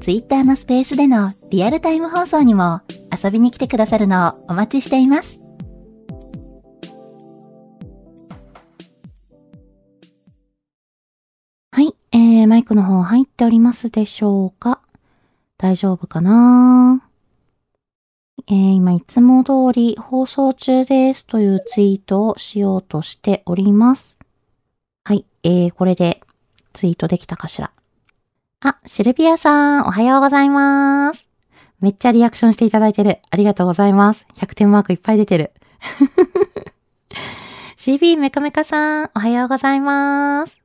Twitter のスペースでのリアルタイム放送にも遊びに来てくださるのをお待ちしています。はい、えー、マイクの方入っておりますでしょうか？大丈夫かな？えー、今いつも通り放送中ですというツイートをしようとしております。はい、えー、これでツイートできたかしら？あ、シルビアさん、おはようございます。めっちゃリアクションしていただいてる。ありがとうございます。100点マークいっぱい出てる。CB メカメカさん、おはようございます。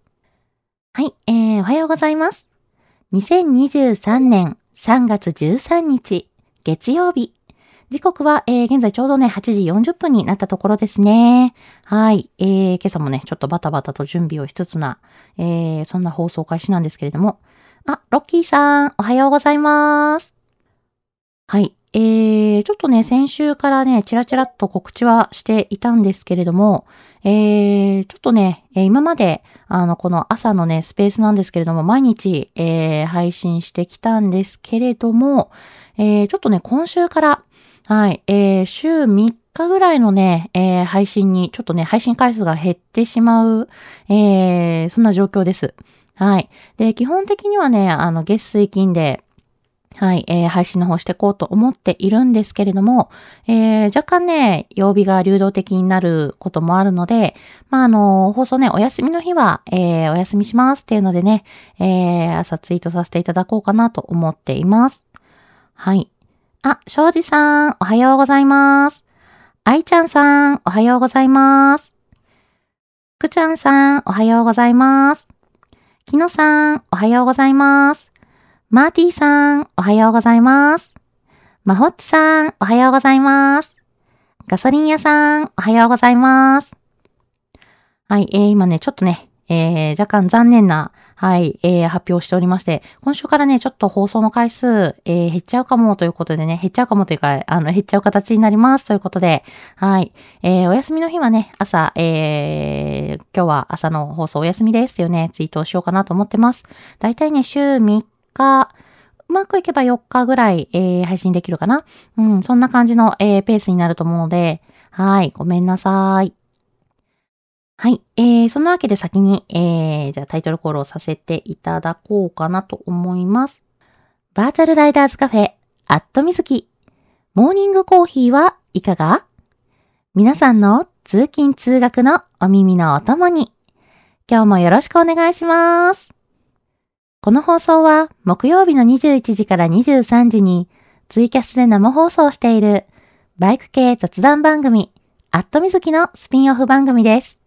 はい、えー、おはようございます。2023年3月13日、月曜日。時刻は、えー、現在ちょうどね、8時40分になったところですね。はい。えー、今朝もね、ちょっとバタバタと準備をしつつな、えー、そんな放送開始なんですけれども。あ、ロッキーさん、おはようございます。はい。えー、ちょっとね、先週からね、チラチラっと告知はしていたんですけれども、えー、ちょっとね、えー、今まで、あの、この朝のね、スペースなんですけれども、毎日、えー、配信してきたんですけれども、えー、ちょっとね、今週から、はい。えー、週3日ぐらいのね、えー、配信に、ちょっとね、配信回数が減ってしまう、えー、そんな状況です。はい。で、基本的にはね、あの、月水金で、はい、えー、配信の方していこうと思っているんですけれども、えー、若干ね、曜日が流動的になることもあるので、まあ、あの、放送ね、お休みの日は、えー、お休みしますっていうのでね、えー、朝ツイートさせていただこうかなと思っています。はい。あ、庄司さん、おはようございます。愛ちゃんさん、おはようございます。くちゃんさん、おはようございます。きのさん、おはようございます。マーティーさん、おはようございます。まほっちさん、おはようございます。ガソリン屋さん、おはようございます。はい、えー、今ね、ちょっとね、えー、若干残念なはい、えー、発表しておりまして、今週からね、ちょっと放送の回数、えー、減っちゃうかもということでね、減っちゃうかもというか、あの、減っちゃう形になりますということで、はい、えー、お休みの日はね、朝、えー、今日は朝の放送お休みですよね、ツイートをしようかなと思ってます。だいたいね、週3日、うまくいけば4日ぐらい、えー、配信できるかなうん、そんな感じの、えー、ペースになると思うので、はい、ごめんなさい。はい。えー、そんなわけで先に、えー、じゃあタイトルコールをさせていただこうかなと思います。バーチャルライダーズカフェ、アットみずき。モーニングコーヒーはいかが？皆さんの通勤通学のお耳のお供に。今日もよろしくお願いします。この放送は木曜日の21時から23時にツイキャスで生放送しているバイク系雑談番組、アットみずきのスピンオフ番組です。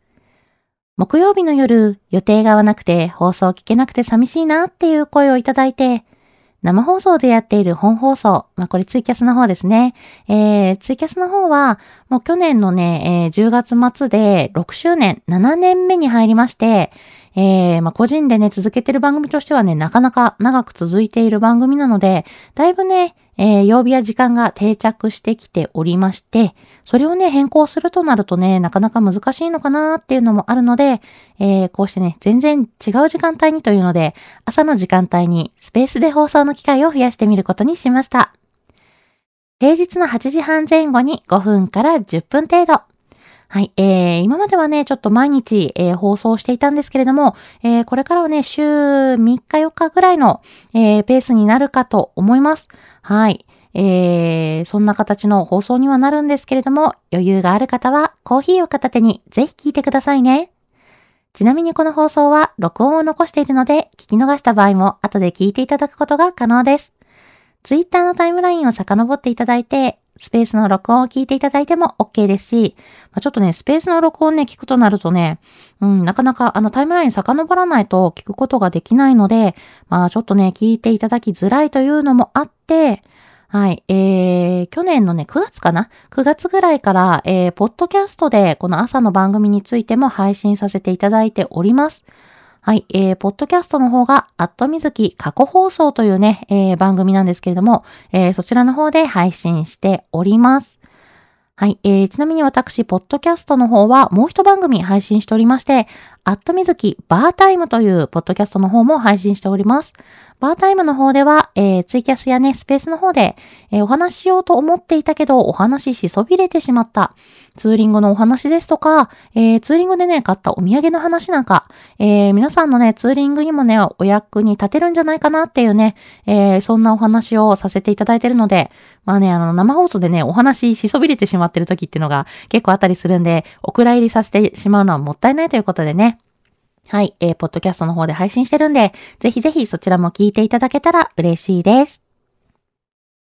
木曜日の夜、予定が合わなくて放送聞けなくて寂しいなっていう声をいただいて、生放送でやっている本放送、まあこれツイキャスの方ですね。えー、ツイキャスの方は、もう去年のね、えー、10月末で6周年、7年目に入りまして、えー、まあ、個人でね、続けてる番組としてはね、なかなか長く続いている番組なので、だいぶね、えー、曜日や時間が定着してきておりまして、それをね、変更するとなるとね、なかなか難しいのかなっていうのもあるので、えー、こうしてね、全然違う時間帯にというので、朝の時間帯にスペースで放送の機会を増やしてみることにしました。平日の8時半前後に5分から10分程度。はい、えー、今まではね、ちょっと毎日、えー、放送していたんですけれども、えー、これからはね、週3日4日ぐらいの、えー、ペースになるかと思います。はい。えー、そんな形の放送にはなるんですけれども、余裕がある方はコーヒーを片手にぜひ聞いてくださいね。ちなみにこの放送は録音を残しているので、聞き逃した場合も後で聞いていただくことが可能です。Twitter のタイムラインを遡っていただいて、スペースの録音を聞いていただいても OK ですし、まあ、ちょっとね、スペースの録音ね、聞くとなるとね、うん、なかなかあのタイムライン遡らないと聞くことができないので、まあちょっとね、聞いていただきづらいというのもあって、はい。えー、去年のね、9月かな ?9 月ぐらいから、えー、ポッドキャストでこの朝の番組についても配信させていただいております。はい。えー、ポッドキャストの方が、アットみずき過去放送というね、えー、番組なんですけれども、えー、そちらの方で配信しております。はい。えー、ちなみに私、ポッドキャストの方はもう一番組配信しておりまして、アットみずきバータイムというポッドキャストの方も配信しております。バータイムの方では、えー、ツイキャスやね、スペースの方で、えー、お話ししようと思っていたけど、お話ししそびれてしまった。ツーリングのお話ですとか、えー、ツーリングでね、買ったお土産の話なんか、えー、皆さんのね、ツーリングにもね、お役に立てるんじゃないかなっていうね、えー、そんなお話をさせていただいてるので、まあね、あの、生放送でね、お話ししそびれてしまってる時っていうのが結構あったりするんで、お蔵入りさせてしまうのはもったいないということでね、はい、えー、ポッドキャストの方で配信してるんで、ぜひぜひそちらも聞いていただけたら嬉しいです。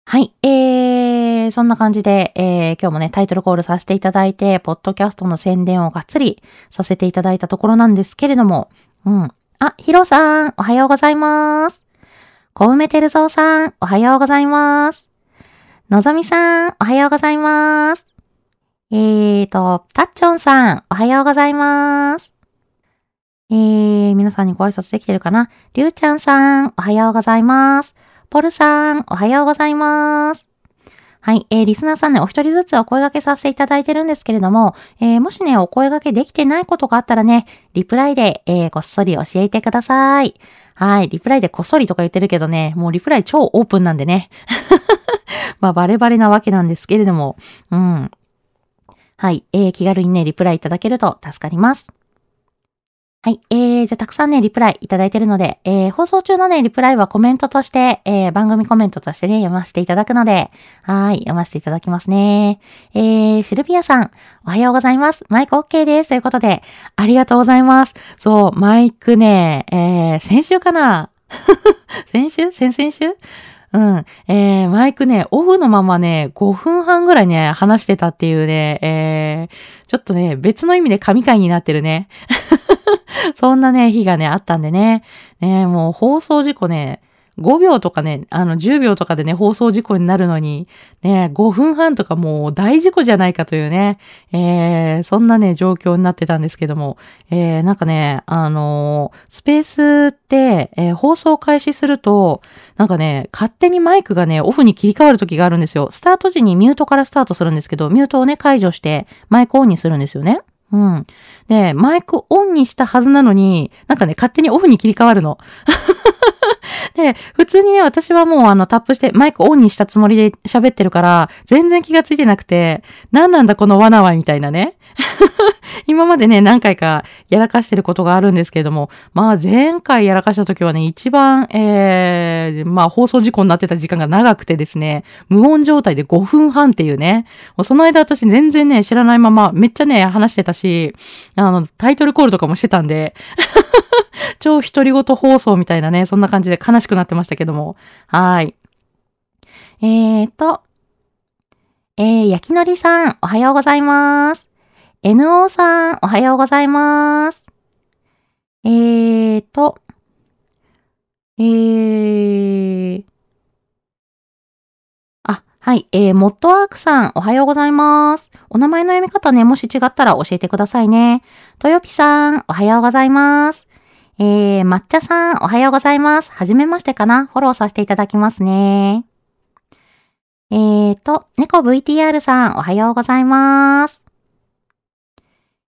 はい、えー、そんな感じで、えー、今日もね、タイトルコールさせていただいて、ポッドキャストの宣伝をがっつりさせていただいたところなんですけれども、うん。あ、ヒロさん、おはようございます。小梅てるぞうさん、おはようございます。のぞみさん、おはようございます。えーと、たっちょんさん、おはようございます。えー、皆さんにご挨拶できてるかな？りゅうちゃんさん、おはようございます。ポルさん、おはようございます。はい。えー、リスナーさんね、お一人ずつお声掛けさせていただいてるんですけれども、えー、もしね、お声掛けできてないことがあったらね、リプライで、えー、こっそり教えてください。はい。リプライでこっそりとか言ってるけどね、もうリプライ超オープンなんでね。まあ、バレバレなわけなんですけれども、うん。はい。えー、気軽にね、リプライいただけると助かります。はい。えー、じゃあたくさんね、リプライいただいてるので、えー、放送中のね、リプライはコメントとして、えー、番組コメントとしてね、読ませていただくので、はい、読ませていただきますね。えー、シルビアさん、おはようございます。マイク OK です。ということで、ありがとうございます。そう、マイクね、えー、先週かな？先週？先々週？うん。えー、マイクね、オフのままね、5分半ぐらいね、話してたっていうね、えー、ちょっとね、別の意味で神回になってるね。そんなね、日がね、あったんでね。ね、もう放送事故ね、5秒とかね、あの10秒とかでね、放送事故になるのに、ね、5分半とかもう大事故じゃないかというね、えー、そんなね、状況になってたんですけども、えー、なんかね、あのー、スペースって、えー、放送開始すると、なんかね、勝手にマイクがね、オフに切り替わる時があるんですよ。スタート時にミュートからスタートするんですけど、ミュートをね、解除してマイクオンにするんですよね。うん。で、マイクオンにしたはずなのに、なんかね、勝手にオフに切り替わるの。で、普通にね、私はもうあのタップしてマイクオンにしたつもりで喋ってるから、全然気がついてなくて、なんなんだこのわなはみたいなね。今までね、何回かやらかしてることがあるんですけれども、まあ前回やらかした時はね、一番、えー、まあ放送事故になってた時間が長くてですね、無音状態で5分半っていうね、もうその間私全然ね、知らないまま、めっちゃね、話してたし、あの、タイトルコールとかもしてたんで、超独り言放送みたいなね、そんな感じで悲しくなってましたけども。はい。えーと、えー、焼きのりさん、おはようございます。NO さん、おはようございます。えーと、えー、あ、はい、えー、モットアークさん、おはようございます。お名前の読み方ね、もし違ったら教えてくださいね。とよぴさん、おはようございます。えー、抹茶さん、おはようございます。はじめましてかなフォローさせていただきますね。えーと、猫 VTR さん、おはようございます。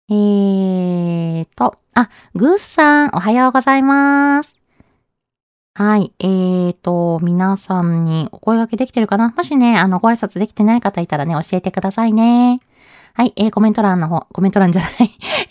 えーと、あ、グースさん、おはようございます。はい。えーと、皆さんにお声掛けできてるかな？もしね、あの、ご挨拶できてない方いたらね、教えてくださいね。はい、えー、コメント欄の方、コメント欄じゃない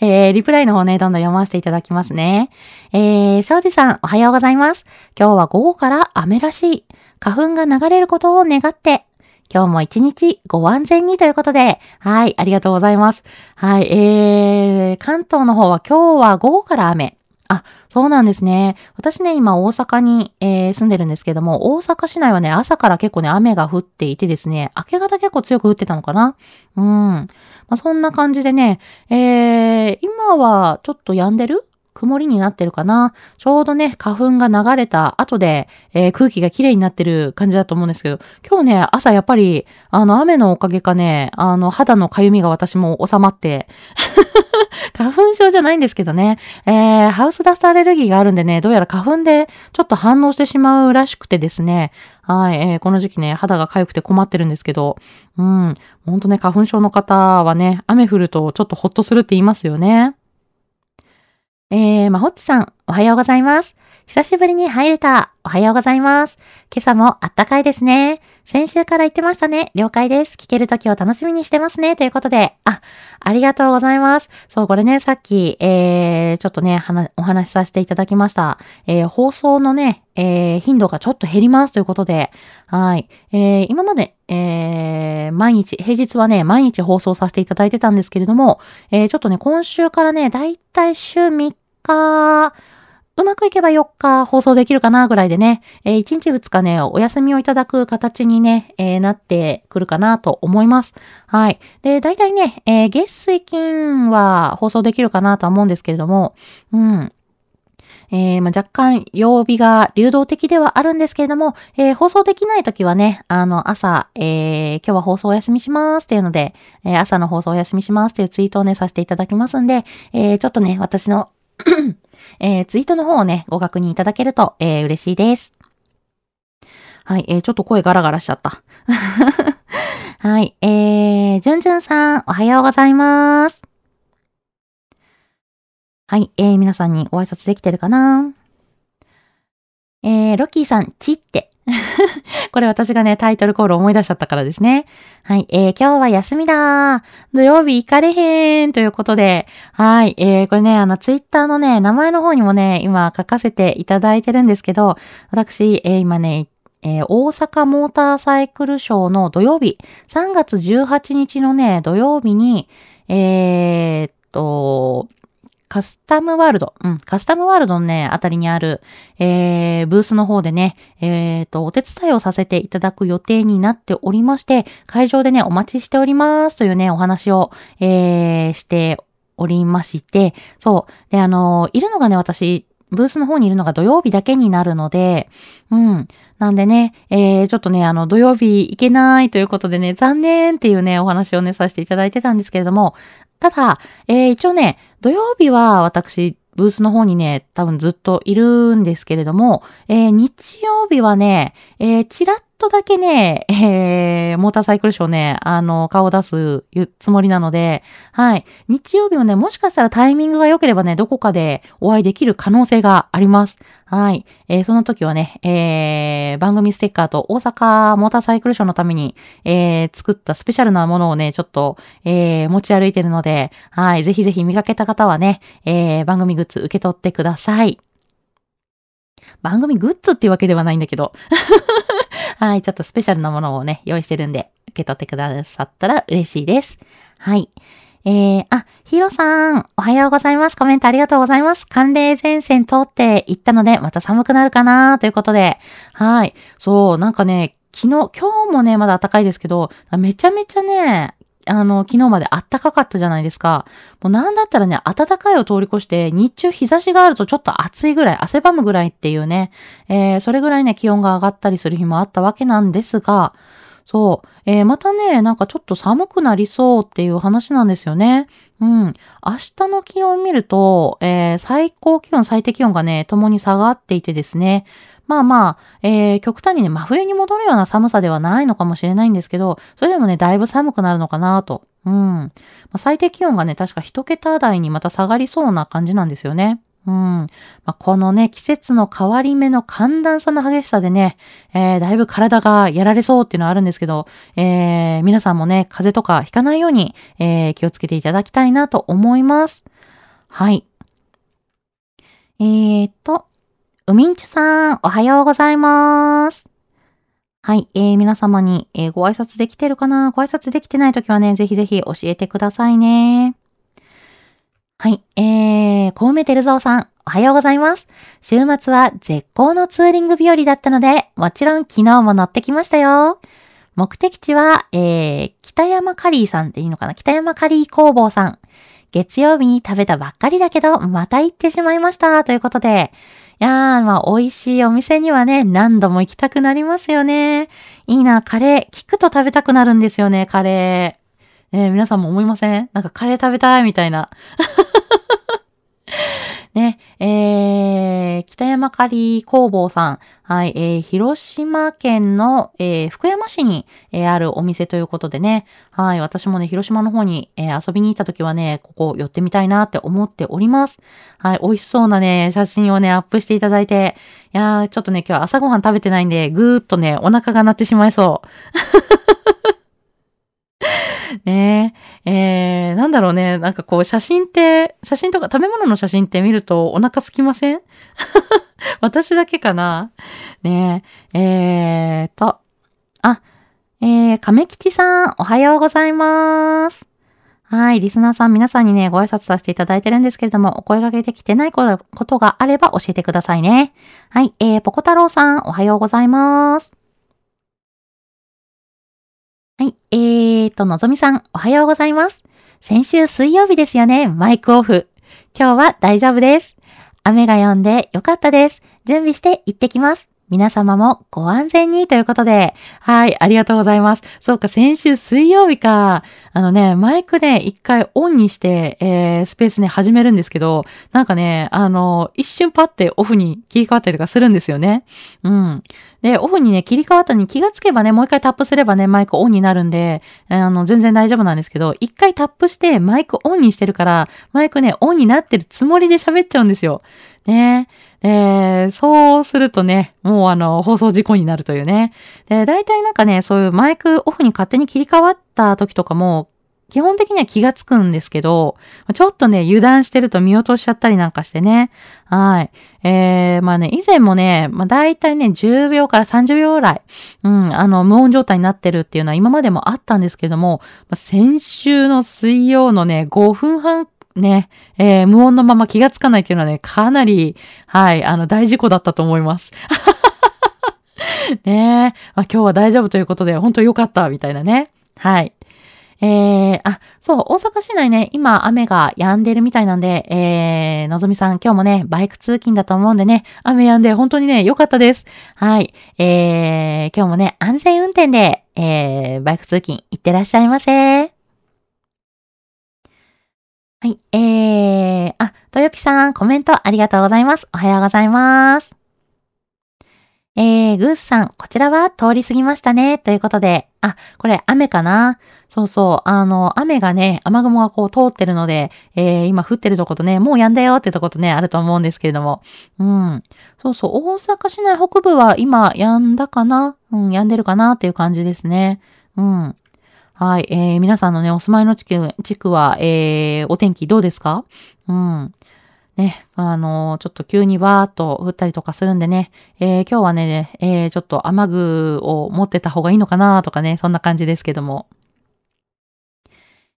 えー、リプライの方ね、どんどん読ませていただきますね。えー、庄司さん、おはようございます。今日は午後から雨らしい。花粉が流れることを願って、今日も一日ご安全にということで、はい、ありがとうございます。はい、えー、関東の方は今日は午後から雨。あ、そうなんですね。私ね、今大阪に、えー、住んでるんですけども、大阪市内はね、朝から結構ね、雨が降っていてですね、明け方結構強く降ってたのかなうん。まあ、そんな感じでね、えー、今はちょっと止んでる曇りになってるかなちょうどね、花粉が流れた後で、えー、空気が綺麗になってる感じだと思うんですけど、今日ね、朝やっぱり、あの、雨のおかげかね、あの、肌のかゆみが私も収まって、花粉症じゃないんですけどね、えー、ハウスダストアレルギーがあるんでね、どうやら花粉でちょっと反応してしまうらしくてですね、はい、えー、この時期ね、肌が痒くて困ってるんですけど、うん、ほんとね、花粉症の方はね、雨降るとちょっとほっとするって言いますよね。えー、まほっちさん、おはようございます。久しぶりに入れた。おはようございます。今朝もあったかいですね。先週から言ってましたね。了解です。聞ける時を楽しみにしてますね。ということで、あ、ありがとうございます。そう、これね、さっき、えー、ちょっとね、お話しさせていただきました。えー、放送のね、えー、頻度がちょっと減りますということで、はい。えー、今まで、えー、毎日、平日はね、毎日放送させていただいてたんですけれども、えー、ちょっとね、今週からね、だいたい週3日、うまくいけば4日放送できるかなぐらいでね、えー、1日2日ね、お休みをいただく形にね、えー、なってくるかなと思います。はい。で、大体ね、えー、月水金は放送できるかなとは思うんですけれども、うん。えー、まあ、若干曜日が流動的ではあるんですけれども、えー、放送できない時はね、あの、朝、えー、今日は放送お休みしますっていうので、え朝の放送お休みしますっていうツイートをね、させていただきますんで、えちょっとね、私の えー、ツイートの方をね、ご確認いただけると、えー、嬉しいです。はい、えー、ちょっと声ガラガラしちゃった。はい、えー、じゅんじゅんさん、おはようございます。はい、えー、皆さんにご挨拶できてるかな？えー、ロッキーさん、ちって。これ私がね、タイトルコール思い出しちゃったからですね。はい。えー、今日は休みだ土曜日行かれへんということで、はい。えー、これね、あの、ツイッターのね、名前の方にもね、今書かせていただいてるんですけど、私、えー、今ね、えー、大阪モーターサイクルショーの土曜日、3月18日のね、土曜日に、えー、っと、カスタムワールド、うん、カスタムワールドのね、あたりにある、えー、ブースの方でね、えー、と、お手伝いをさせていただく予定になっておりまして、会場でね、お待ちしておりますというね、お話を、えー、しておりまして、そう。で、あの、いるのがね、私、ブースの方にいるのが土曜日だけになるので、うん。なんでね、えー、ちょっとね、あの、土曜日行けないということでね、残念っていうね、お話をね、させていただいてたんですけれども、ただ、えー、一応ね、土曜日は私、ブースの方にね、多分ずっといるんですけれども、えー、日曜日はね、えー、ちらっっとだけね、えー、モーターサイクルショーね、あの、顔を出すつもりなので、はい。日曜日はね、もしかしたらタイミングが良ければね、どこかでお会いできる可能性があります。はい。えー、その時はね、えー、番組ステッカーと大阪モーターサイクルショーのために、えー、作ったスペシャルなものをね、ちょっと、えー、持ち歩いてるので、はい。ぜひぜひ見かけた方はね、えー、番組グッズ受け取ってください。番組グッズっていうわけではないんだけど。はい、ちょっとスペシャルなものをね、用意してるんで、受け取ってくださったら嬉しいです。はい。えー、あ、ヒロさん、おはようございます。コメントありがとうございます。寒冷前線通って行ったので、また寒くなるかな？ということで。はい。そう、なんかね、昨日、今日もね、まだ暖かいですけど、めちゃめちゃね、あの、昨日まで暖かかったじゃないですか。もうなんだったらね、暖かいを通り越して、日中日差しがあるとちょっと暑いぐらい、汗ばむぐらいっていうね、えー、それぐらいね、気温が上がったりする日もあったわけなんですが、そう、えー、またね、なんかちょっと寒くなりそうっていう話なんですよね。うん。明日の気温見ると、えー、最高気温、最低気温がね、共に下がっていてですね、まあまあ、えー、極端にね、真冬に戻るような寒さではないのかもしれないんですけど、それでもね、だいぶ寒くなるのかなと。うん。まあ、最低気温がね、確か一桁台にまた下がりそうな感じなんですよね。うん。まあ、このね、季節の変わり目の寒暖差の激しさでね、えー、だいぶ体がやられそうっていうのはあるんですけど、えー、皆さんもね、風邪とかひかないように、えー、気をつけていただきたいなと思います。はい。えーと、うみんちゅさん、おはようございます。はい、えー、皆様に、えー、ご挨拶できてるかな？ご挨拶できてないときはね、ぜひぜひ教えてくださいね。はい。えー、コウメテルゾウさん、おはようございます。週末は絶好のツーリング日和だったので、もちろん昨日も乗ってきましたよ。目的地は、えー、北山カリーさんっていいのかな？北山カリー工房さん。月曜日に食べたばっかりだけど、また行ってしまいました。ということで、いやー、まあ、美味しいお店にはね、何度も行きたくなりますよね。いいな、カレー。聞くと食べたくなるんですよね、カレー。えー、皆さんも思いません？なんかカレー食べたいみたいな。ね、えー、北山狩工房さん。はい、えー、広島県の、えー、福山市に、えー、あるお店ということでね。はい、私もね、広島の方に、えー、遊びに行った時はね、ここ寄ってみたいなって思っております。はい、美味しそうなね、写真をね、アップしていただいて。いやー、ちょっとね、今日朝ごはん食べてないんで、ぐーっとね、お腹が鳴ってしまいそう。ねえ、えー、なんだろうね。なんかこう写真って、写真とか食べ物の写真って見るとお腹すきません？私だけかな？ねえ、えーと、あ、えー、亀吉さん、おはようございます。はい、リスナーさん皆さんにね、ご挨拶させていただいてるんですけれども、お声掛けできてないことがあれば教えてくださいね。はい、えー、ポコ太郎さん、おはようございます。はい。えーと、のぞみさん、おはようございます。先週水曜日ですよね、マイクオフ。今日は大丈夫です。雨が止んでよかったです。準備して行ってきます。皆様もご安全にということで、はい、ありがとうございます。そうか、先週水曜日か。あのね、マイクね、一回オンにして、えー、スペースね、始めるんですけど、なんかね、あの、一瞬パってオフに切り替わったりとかするんですよね。うん。で、オフにね、切り替わったに気がつけばね、もう一回タップすればね、マイクオンになるんで、あの、全然大丈夫なんですけど、一回タップしてマイクオンにしてるから、マイクね、オンになってるつもりで喋っちゃうんですよ。ねで、そうするとね、もうあの、放送事故になるというね。で、大体なんかね、そういうマイクオフに勝手に切り替わった時とかも、基本的には気がつくんですけど、ちょっとね、油断してると見落としちゃったりなんかしてね。はい。えー、まあね、以前もね、まあ大体ね、10秒から30秒ぐらい、うん、あの、無音状態になってるっていうのは今までもあったんですけども、まあ、先週の水曜のね、5分半ね、えー、無音のまま気がつかないっていうのはね、かなり、はい、あの、大事故だったと思います。ねえ、まあ、今日は大丈夫ということで、本当良かった、みたいなね。はい。えー、あ、そう、大阪市内ね、今雨が止んでるみたいなんで、えー、のぞみさん今日もね、バイク通勤だと思うんでね、雨止んで本当にね、良かったです。はい。えー、今日もね、安全運転で、えー、バイク通勤行ってらっしゃいませ。はい、えー、あ、とよぴさん、コメントありがとうございます。おはようございます。えー、グースさん、こちらは通り過ぎましたね。ということで、あ、これ雨かな？そうそう、あの、雨がね、雨雲がこう通ってるので、えー、今降ってるとことね、もう止んだよってとことね、あると思うんですけれども。うん。そうそう、大阪市内北部は今止んだかな？うん、止んでるかなっていう感じですね。うん。はい、えー、皆さんのね、お住まいの地区、地区は、えー、お天気どうですか？うん。ね、あのー、ちょっと急にわーっと降ったりとかするんでね、えー、今日はね、えー、ちょっと雨具を持ってた方がいいのかなとかね、そんな感じですけども。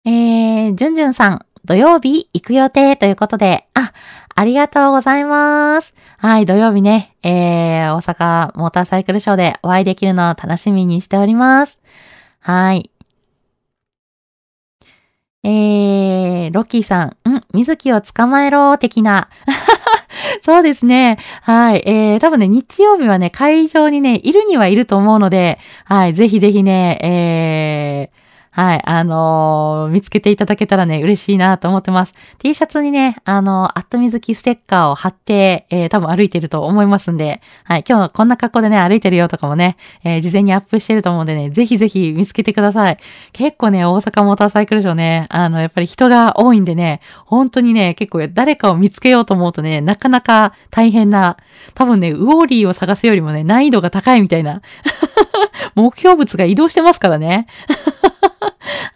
えー、じゅんじゅんさん、土曜日行く予定ということで、あ、ありがとうございます。はい、土曜日ね、えー、大阪モーターサイクルショーでお会いできるのを楽しみにしております。はい。えー、ロッキーさん、ん水木を捕まえろ、的な。そうですね。はい。えー、多分ね、日曜日はね、会場にね、いるにはいると思うので、はい。ぜひぜひね、えー、はい、あのー、見つけていただけたらね、嬉しいなと思ってます。T シャツにね、あのー、アットみずきステッカーを貼って、えー、多分歩いてると思いますんで、はい、今日こんな格好でね、歩いてるよとかもね、えー、事前にアップしてると思うんでね、ぜひぜひ見つけてください。結構ね、大阪モーターサイクルショーね、あの、やっぱり人が多いんでね、本当にね、結構誰かを見つけようと思うとね、なかなか大変な、多分ね、ウォーリーを探すよりもね、難易度が高いみたいな。目標物が移動してますからね。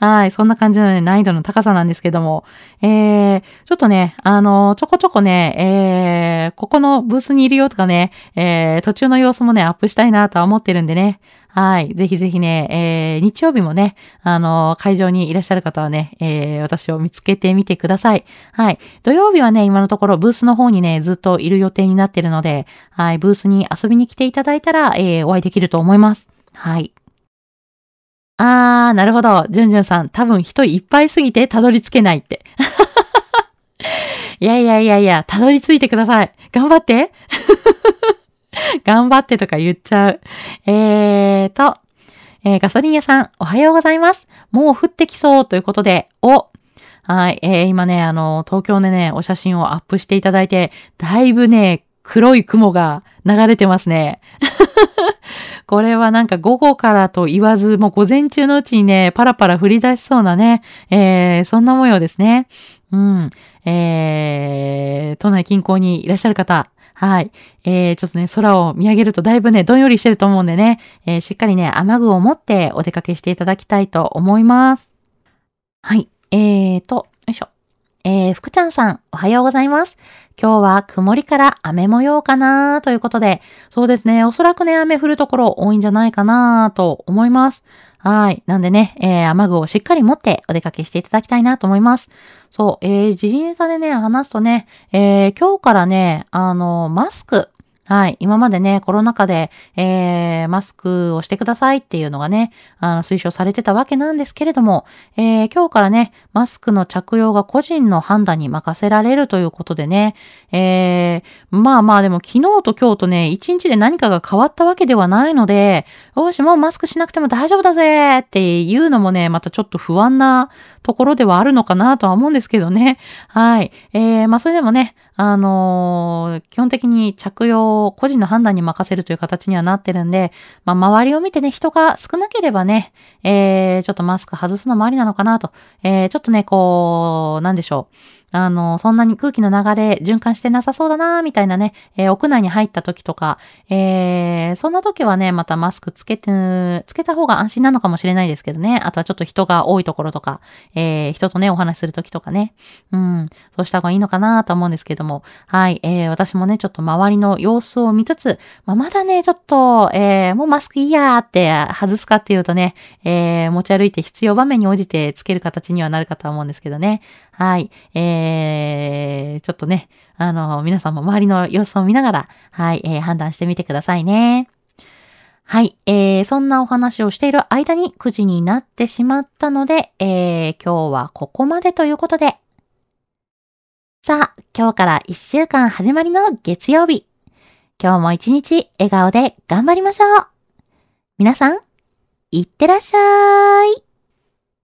はい。そんな感じのね、難易度の高さなんですけども。えー、ちょっとね、あの、ちょこちょこね、えー、ここのブースにいるよとかね、えー、途中の様子もね、アップしたいなとは思ってるんでね。はい。ぜひぜひね、えー、日曜日もね、あの、会場にいらっしゃる方はね、えー、私を見つけてみてください。はい。土曜日はね、今のところブースの方にね、ずっといる予定になってるので、はい。ブースに遊びに来ていただいたら、えー、お会いできると思います。はい。あー、なるほど。じゅんじゅんさん、多分人いっぱいすぎてたどり着けないって。いやいやいやいや、たどり着いてください。頑張って 頑張ってとか言っちゃう。えーと、えー、ガソリン屋さん、おはようございます。もう降ってきそうということで、お、はい、えー、今ね、あの、東京でね、お写真をアップしていただいて、だいぶね、黒い雲が流れてますね。これはなんか午後からと言わず、もう午前中のうちにね、パラパラ降り出しそうなね、えー、そんな模様ですね。うん。えー、都内近郊にいらっしゃる方、はい。えー、ちょっとね、空を見上げるとだいぶね、どんよりしてると思うんでね、えー、しっかりね、雨具を持ってお出かけしていただきたいと思います。はい。えーと、えー、福ちゃんさん、おはようございます。今日は曇りから雨模様かなということで、そうですね、おそらくね、雨降るところ多いんじゃないかなと思います。はい。なんでね、えー、雨具をしっかり持ってお出かけしていただきたいなと思います。そう、えー、時事ネタでね、話すとね、えー、今日からね、あの、マスク、はい。今までね、コロナ禍で、えー、マスクをしてくださいっていうのがね、あの、推奨されてたわけなんですけれども、えー、今日からね、マスクの着用が個人の判断に任せられるということでね、えー、まあまあでも昨日と今日とね、一日で何かが変わったわけではないので、よし、もうマスクしなくても大丈夫だぜっていうのもね、またちょっと不安なところではあるのかなとは思うんですけどね。はい。えー、まあそれでもね、あのー、基本的に着用を個人の判断に任せるという形にはなってるんで、まあ周りを見てね、人が少なければね、えー、ちょっとマスク外すのもありなのかなと。えー、ちょっとね、こう、なんでしょう。あの、そんなに空気の流れ循環してなさそうだなみたいなね、えー、屋内に入った時とか、えー、そんな時はね、またマスクつけて、つけた方が安心なのかもしれないですけどね。あとはちょっと人が多いところとか、えー、人とね、お話しする時とかね。うん、そうした方がいいのかなと思うんですけども。はい、えー、私もね、ちょっと周りの様子を見つつ、まあ、まだね、ちょっと、えー、もうマスクいいやーって外すかっていうとね、えー、持ち歩いて必要場面に応じてつける形にはなるかと思うんですけどね。はい。えー、ちょっとね、あの、皆さんも周りの様子を見ながら、はい、えー、判断してみてくださいね。はい。えー、そんなお話をしている間に9時になってしまったので、えー、今日はここまでということで。さあ、今日から1週間始まりの月曜日。今日も一日笑顔で頑張りましょう。皆さん、いってらっしゃい。